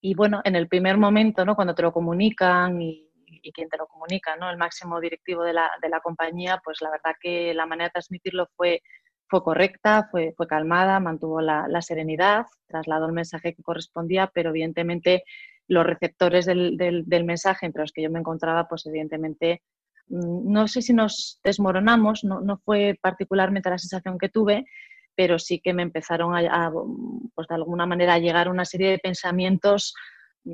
C: Y bueno, en el primer momento, ¿no? cuando te lo comunican y, quien te lo comunica, ¿no? el máximo directivo de la, compañía, pues la verdad que la manera de transmitirlo fue, fue correcta, fue, fue calmada, mantuvo la, la serenidad, trasladó el mensaje que correspondía, pero evidentemente los receptores del, del, mensaje entre los que yo me encontraba, pues evidentemente, mm, no sé si nos desmoronamos, no, no, fue particularmente la sensación que tuve, pero sí que me empezaron a, pues de alguna manera a llegar una serie de pensamientos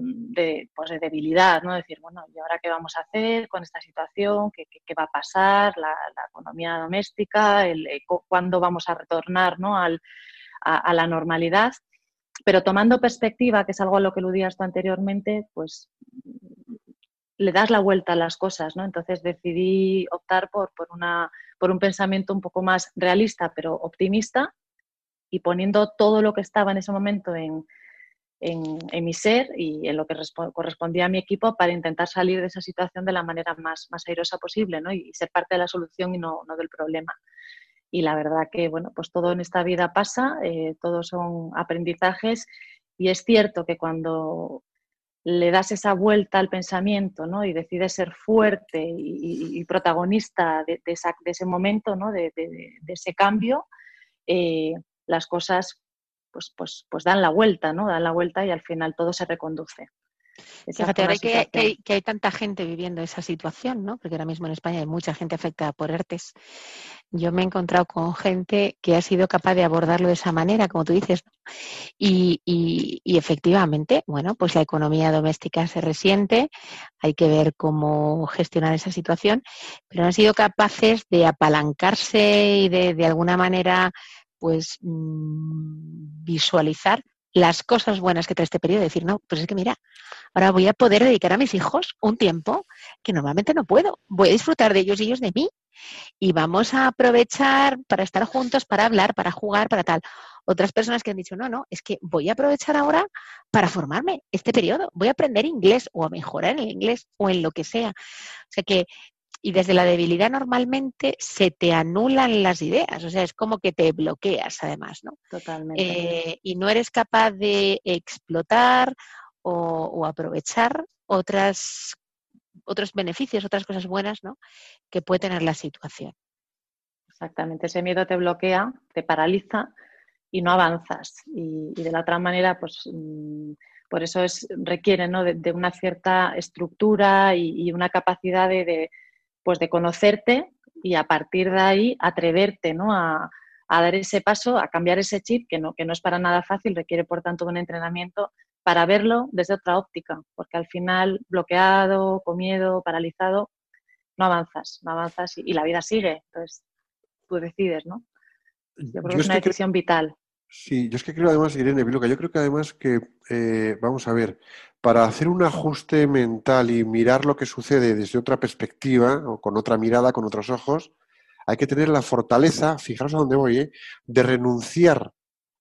C: de, pues de debilidad, ¿no? Decir, bueno, ¿y ahora qué vamos a hacer con esta situación? ¿Qué, qué, va a pasar? La, economía doméstica, el, eh, ¿cuándo vamos a retornar ¿no? Al, a la normalidad? pero tomando perspectiva, que es algo a lo que aludías tú anteriormente, pues le das la vuelta a las cosas, ¿no? Entonces decidí optar por, por, una, por un pensamiento un poco más realista, pero optimista, y poniendo todo lo que estaba en ese momento en, en, mi ser y en lo que correspondía a mi equipo para intentar salir de esa situación de la manera más, más airosa posible, ¿no? Y ser parte de la solución y no, no del problema y la verdad que, bueno, pues todo en esta vida pasa, eh, todos son aprendizajes y es cierto que cuando le das esa vuelta al pensamiento ¿no? y decides ser fuerte y, protagonista de, ese momento, ¿no? de, ese cambio, eh, las cosas pues, pues, pues dan la vuelta, ¿no? dan la vuelta y al final todo se reconduce.
B: Fíjate, ahora que, que, hay, tanta gente viviendo esa situación, ¿no? porque ahora mismo en España hay mucha gente afectada por ERTES, yo me he encontrado con gente que ha sido capaz de abordarlo de esa manera, como tú dices, y, y, efectivamente, bueno, pues la economía doméstica se resiente, hay que ver cómo gestionar esa situación, pero han sido capaces de apalancarse y de, de alguna manera, pues, mm, visualizar las cosas buenas que trae este periodo, decir, no, pues es que mira, ahora voy a poder dedicar a mis hijos un tiempo que normalmente no puedo. Voy a disfrutar de ellos y ellos de mí. Y vamos a aprovechar para estar juntos, para hablar, para jugar, para tal. Otras personas que han dicho, no, no, es que voy a aprovechar ahora para formarme este periodo. Voy a aprender inglés o a mejorar el inglés o en lo que sea. O sea que Y desde la debilidad normalmente se te anulan las ideas, o sea, es como que te bloqueas además, ¿no?
C: Totalmente.
B: Eh, y no eres capaz de explotar o, aprovechar otras, otros beneficios, otras cosas buenas, ¿no? Que puede tener la situación.
C: Exactamente, ese miedo te bloquea, te paraliza y no avanzas. Y, de la otra manera, pues mm, por eso es, requiere ¿no? de, una cierta estructura y, una capacidad de, pues de conocerte y a partir de ahí atreverte ¿no? a, dar ese paso, a cambiar ese chip, que no, que no es para nada fácil, requiere por tanto un entrenamiento para verlo desde otra óptica, porque al final bloqueado, con miedo, paralizado, no avanzas, no avanzas y, la vida sigue. Entonces, tú decides, ¿no? Yo creo que es una decisión vital.
A: Sí, yo es que creo además, Irene Biluca, yo creo que además que, eh, vamos a ver, para hacer un ajuste mental y mirar lo que sucede desde otra perspectiva o con otra mirada, con otros ojos, hay que tener la fortaleza, fijaros a dónde voy, ¿eh? de renunciar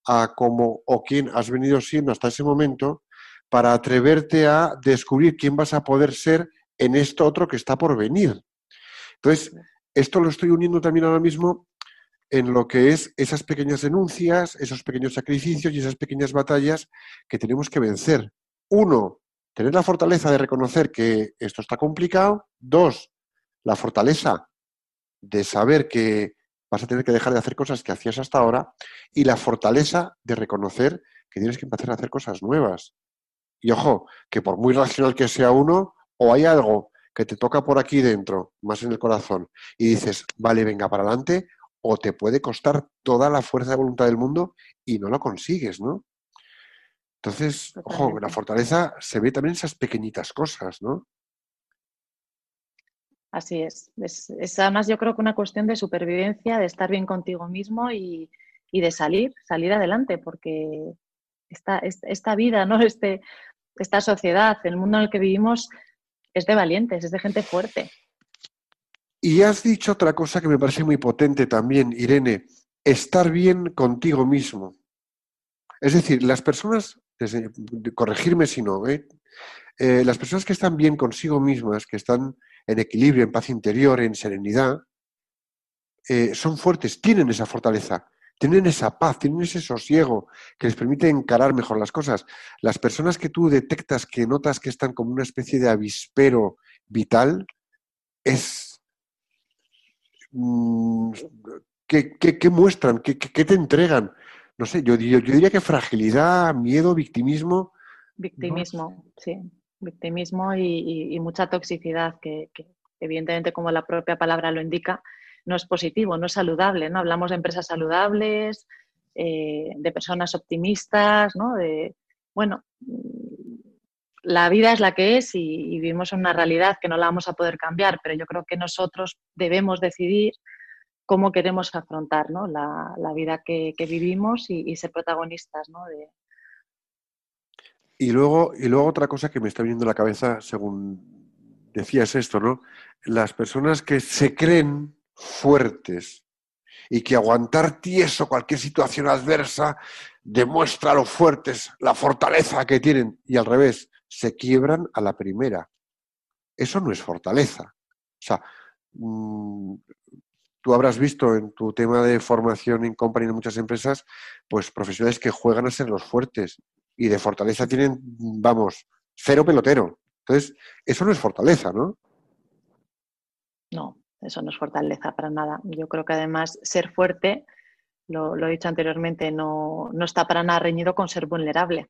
A: a cómo o quién has venido siendo hasta ese momento para atreverte a descubrir quién vas a poder ser en esto otro que está por venir. Entonces, esto lo estoy uniendo también ahora mismo en lo que es esas pequeñas denuncias, esos pequeños sacrificios y esas pequeñas batallas que tenemos que vencer. Uno, tener la fortaleza de reconocer que esto está complicado. Dos, la fortaleza de saber que vas a tener que dejar de hacer cosas que hacías hasta ahora. Y la fortaleza de reconocer que tienes que empezar a hacer cosas nuevas. Y ojo, que por muy racional que sea uno, o hay algo que te toca por aquí dentro, más en el corazón, y dices, vale, venga para adelante, o te puede costar toda la fuerza de voluntad del mundo y no lo consigues, ¿no? Entonces, ojo, la fortaleza se ve también en esas pequeñitas cosas, ¿no?
C: Así es. es. además yo creo que una cuestión de supervivencia, de estar bien contigo mismo y, de salir, salir adelante, porque esta, esta vida, ¿no? Este, esta sociedad, el mundo en el que vivimos, es de valientes, es de gente fuerte.
A: Y has dicho otra cosa que me parece muy potente también, Irene, estar bien contigo mismo. Es decir, las personas, corregirme si no, ¿eh? Eh, las personas que están bien consigo mismas, que están en equilibrio, en paz interior, en serenidad, eh, son fuertes, tienen esa fortaleza, tienen esa paz, tienen ese sosiego que les permite encarar mejor las cosas. Las personas que tú detectas, que notas que están como una especie de avispero vital, es Mm, ¿qué, muestran? ¿Qué, te entregan? No sé, yo, diría que fragilidad, miedo, victimismo.
C: Victimismo, sí. Victimismo y, mucha toxicidad que, evidentemente, como la propia palabra lo indica, no es positivo, no es saludable. ¿no? Hablamos de empresas saludables, eh, de personas optimistas, ¿no? De, bueno, la vida es la que es y, vivimos en una realidad que no la vamos a poder cambiar, pero yo creo que nosotros debemos decidir cómo queremos afrontar la, vida que, vivimos y, ser protagonistas ¿no? de...
A: Y luego, y luego otra cosa que me está viniendo a la cabeza, según decías esto, ¿no? Las personas que se creen fuertes y que aguantar tieso cualquier situación adversa demuestra lo fuertes, la fortaleza que tienen, y al revés, se quiebran a la primera. Eso no es fortaleza. O sea, mm, tú habrás visto en tu tema de formación en company en muchas empresas, pues profesionales que juegan a ser los fuertes y de fortaleza tienen, vamos, cero pelotero. Entonces, eso no es fortaleza, ¿no?
C: No, eso no es fortaleza para nada. Yo creo que además ser fuerte, lo, lo he dicho anteriormente, no, no está para nada reñido con ser vulnerable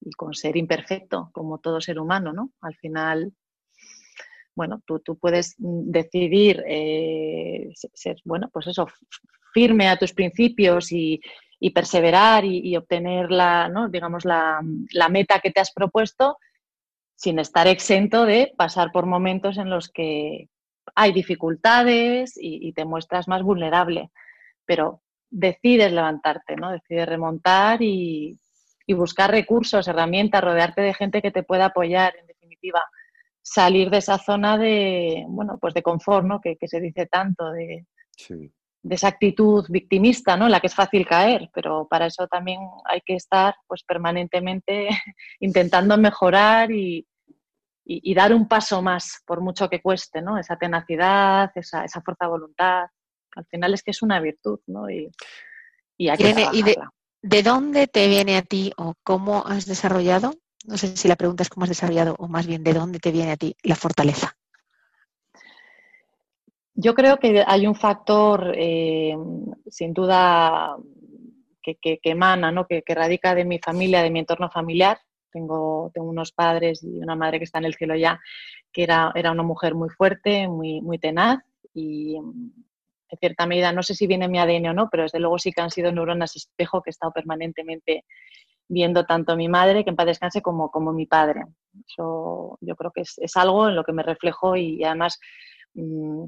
C: y con ser imperfecto, como todo ser humano, ¿no? Al final, bueno, tú, tú puedes decidir eh, ser, bueno, pues eso, firme a tus principios y, perseverar y, obtener la, ¿no? digamos, la, meta que te has propuesto sin estar exento de pasar por momentos en los que hay dificultades y te muestras más vulnerable. Pero decides levantarte, ¿no? Decides remontar y, y buscar recursos, herramientas, rodearte de gente que te pueda apoyar, en definitiva, salir de esa zona de, bueno, pues de confort, ¿no? Que, se dice tanto, de, de, esa actitud victimista, ¿no? En la que es fácil caer, pero para eso también hay que estar pues permanentemente intentando mejorar y, y, dar un paso más, por mucho que cueste, ¿no? Esa tenacidad, esa, esa fuerza de voluntad. Al final es que es una virtud, ¿no? Y, y hay que
B: ¿Y de, de, dónde te viene a ti o cómo has desarrollado? No sé si la pregunta es cómo has desarrollado o más bien de dónde te viene a ti la fortaleza.
C: Yo creo que hay un factor, eh, sin duda, que, emana, ¿no? que, radica de mi familia, de mi entorno familiar, tengo, unos padres y una madre que está en el cielo ya, que era, una mujer muy fuerte, muy tenaz y en cierta medida, no sé si viene mi ADN o no, pero desde luego sí que han sido neuronas espejo que he estado permanentemente viendo tanto mi madre, que en paz descanse, como, como mi padre. Eso yo creo que es, es algo en lo que me reflejo y, además mmm,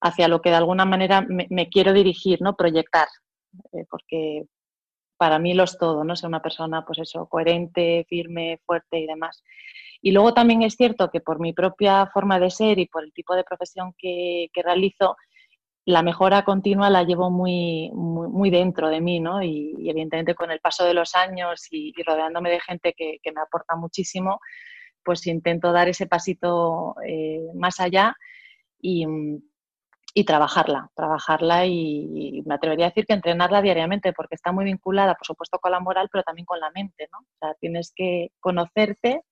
C: hacia lo que de alguna manera me, me quiero dirigir, ¿no? proyectar, eh, porque para mí lo es todo, ¿no? Ser una persona, pues eso, coherente, firme, fuerte y demás. Y luego también es cierto que por mi propia forma de ser y por el tipo de profesión que, que realizo, la mejora continua la llevo muy, muy, dentro de mí, ¿no? Y, evidentemente con el paso de los años y, rodeándome de gente que, que, me aporta muchísimo, pues intento dar ese pasito eh, más allá y, y trabajarla, trabajarla y, me atrevería a decir que entrenarla diariamente porque está muy vinculada, por supuesto, con la moral, pero también con la mente, ¿no? O sea, tienes que conocerte,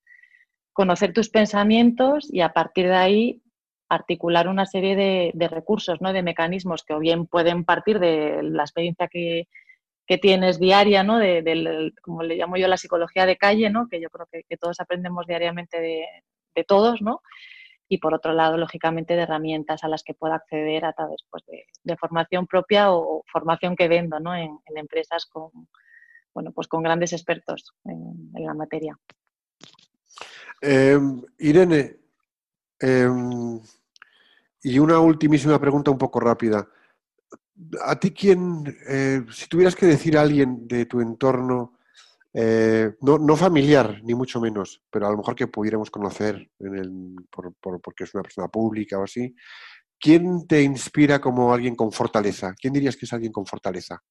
C: conocer tus pensamientos y a partir de ahí articular una serie de, recursos, ¿no? De mecanismos que o bien pueden partir de la experiencia que, tienes diaria, ¿no? De, de, como le llamo yo la psicología de calle, ¿no? Que yo creo que, todos aprendemos diariamente de, todos, ¿no? y por otro lado, lógicamente, de herramientas a las que pueda acceder a través pues, de, formación propia o formación que vendo ¿no? en, empresas con, bueno, pues con grandes expertos en, la materia.
A: Eh, Irene, eh, y una ultimísima pregunta un poco rápida. ¿A ti quién, eh, si tuvieras que decir a alguien de tu entorno, eh, no, no, familiar, ni mucho menos, pero a lo mejor que pudiéramos conocer por, porque es una persona pública o así. ¿Quién te inspira como alguien con fortaleza? ¿Quién dirías que es alguien con fortaleza?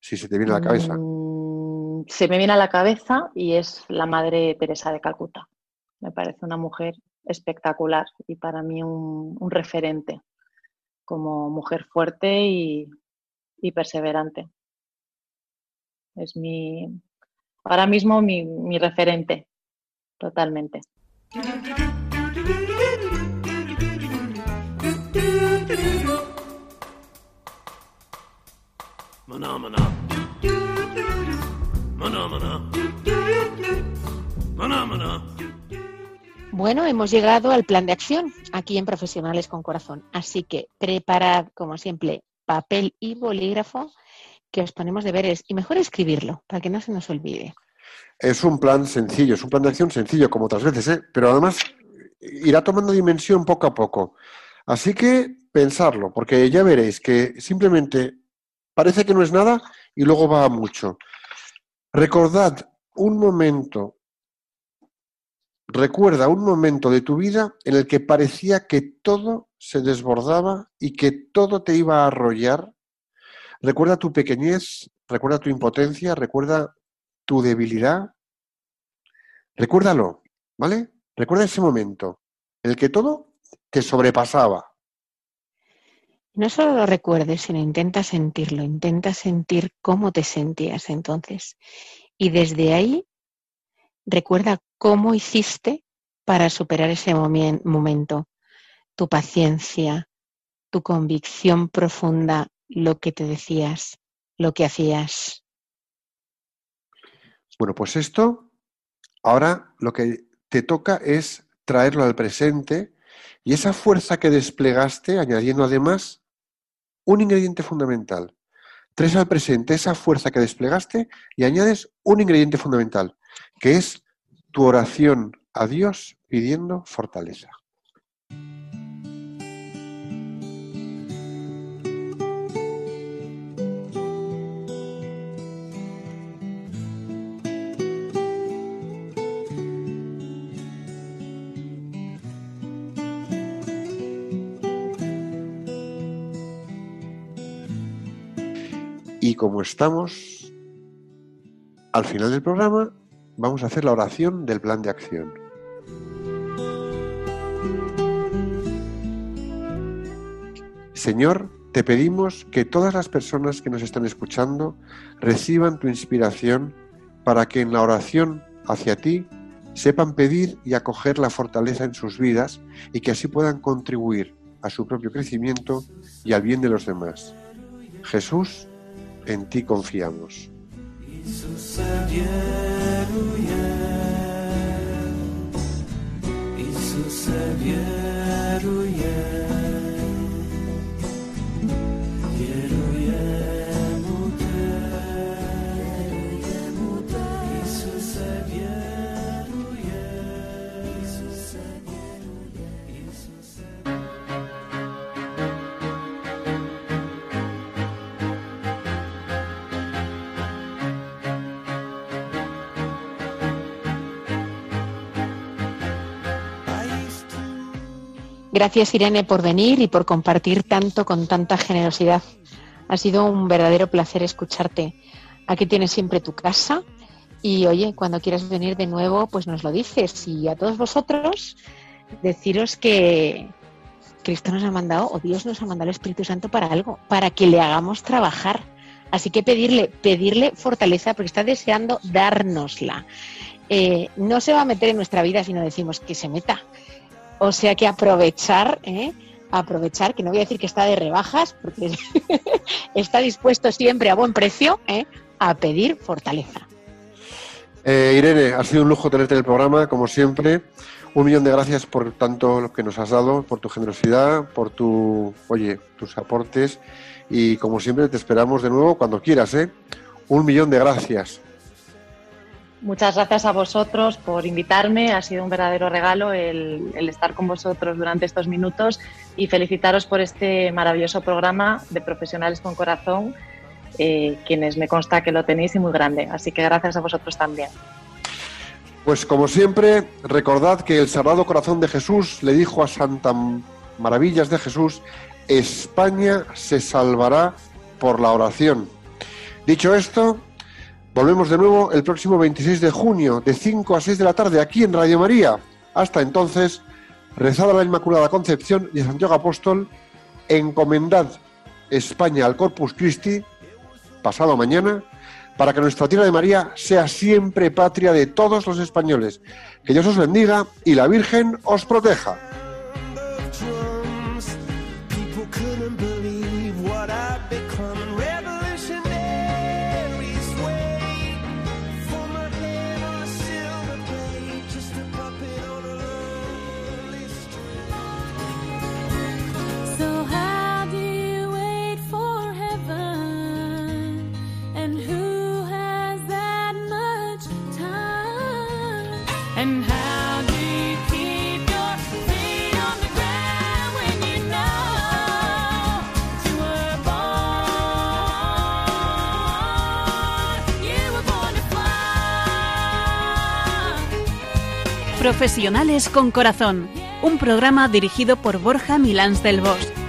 A: Si se te viene a la cabeza.
C: Mm, se me viene a la cabeza y es la madre Teresa de Calcuta. Me parece una mujer espectacular y para mí un, referente como mujer fuerte y, perseverante. Es mi, ahora mismo mi, mi referente, totalmente.
B: Bueno, hemos llegado al plan de acción aquí en Profesionales con Corazón. Así que preparad, como siempre, papel y bolígrafo que os ponemos deberes y mejor escribirlo para que no se nos olvide.
A: Es un plan sencillo, es un plan de acción sencillo como otras veces, ¿eh? pero además irá tomando dimensión poco a poco. Así que pensarlo, porque ya veréis que simplemente parece que no es nada y luego va a mucho. Recordad un momento, recuerda un momento de tu vida en el que parecía que todo se desbordaba y que todo te iba a arrollar Recuerda tu pequeñez, recuerda tu impotencia, recuerda tu debilidad. Recuérdalo, ¿vale? Recuerda ese momento en el que todo te sobrepasaba.
B: No solo lo recuerdes, sino intenta sentirlo, intenta sentir cómo te sentías entonces. Y desde ahí, recuerda cómo hiciste para superar ese momento, tu paciencia, tu convicción profunda lo que te decías, lo que hacías.
A: Bueno, pues esto, ahora lo que te toca es traerlo al presente y esa fuerza que desplegaste, añadiendo además un ingrediente fundamental. Traes al presente esa fuerza que desplegaste y añades un ingrediente fundamental, que es tu oración a Dios pidiendo fortaleza. Y como estamos al final del programa, vamos a hacer la oración del plan de acción. Señor, te pedimos que todas las personas que nos están escuchando reciban tu inspiración para que en la oración hacia ti sepan pedir y acoger la fortaleza en sus vidas y que así puedan contribuir a su propio crecimiento y al bien de los demás. Jesús, en ti confiamos.
B: Isso é Gracias Irene por venir y por compartir tanto con tanta generosidad. Ha sido un verdadero placer escucharte. Aquí tienes siempre tu casa y oye, cuando quieras venir de nuevo, pues nos lo dices. Y a todos vosotros, deciros que Cristo nos ha mandado, o Dios nos ha mandado el Espíritu Santo para algo, para que le hagamos trabajar. Así que pedirle, pedirle fortaleza, porque está deseando dárnosla. Eh, no se va a meter en nuestra vida si no decimos que se meta. O sea que aprovechar, ¿eh? aprovechar, que no voy a decir que está de rebajas, porque está dispuesto siempre a buen precio ¿eh? a pedir fortaleza.
A: Eh, Irene, ha sido un lujo tenerte en el programa, como siempre. Un millón de gracias por tanto lo que nos has dado, por tu generosidad, por tu, oye, tus aportes y como siempre te esperamos de nuevo cuando quieras, ¿eh? Un millón de gracias.
C: Muchas gracias a vosotros por invitarme. Ha sido un verdadero regalo el, estar con vosotros durante estos minutos y felicitaros por este maravilloso programa de Profesionales con Corazón, eh, quienes me consta que lo tenéis y muy grande. Así que gracias a vosotros también.
A: Pues como siempre, recordad que el Sagrado Corazón de Jesús le dijo a Santa Maravillas de Jesús, España se salvará por la oración. Dicho esto, Volvemos de nuevo el próximo 26 de junio, de 5 a 6 de la tarde, aquí en Radio María. Hasta entonces, rezad a la Inmaculada Concepción y a Santiago Apóstol, encomendad España al Corpus Christi, pasado mañana, para que nuestra tierra de María sea siempre patria de todos los españoles. Que Dios os bendiga y la Virgen os proteja.
D: Profesionales con Corazón, un programa dirigido por Borja Milans del Bosch.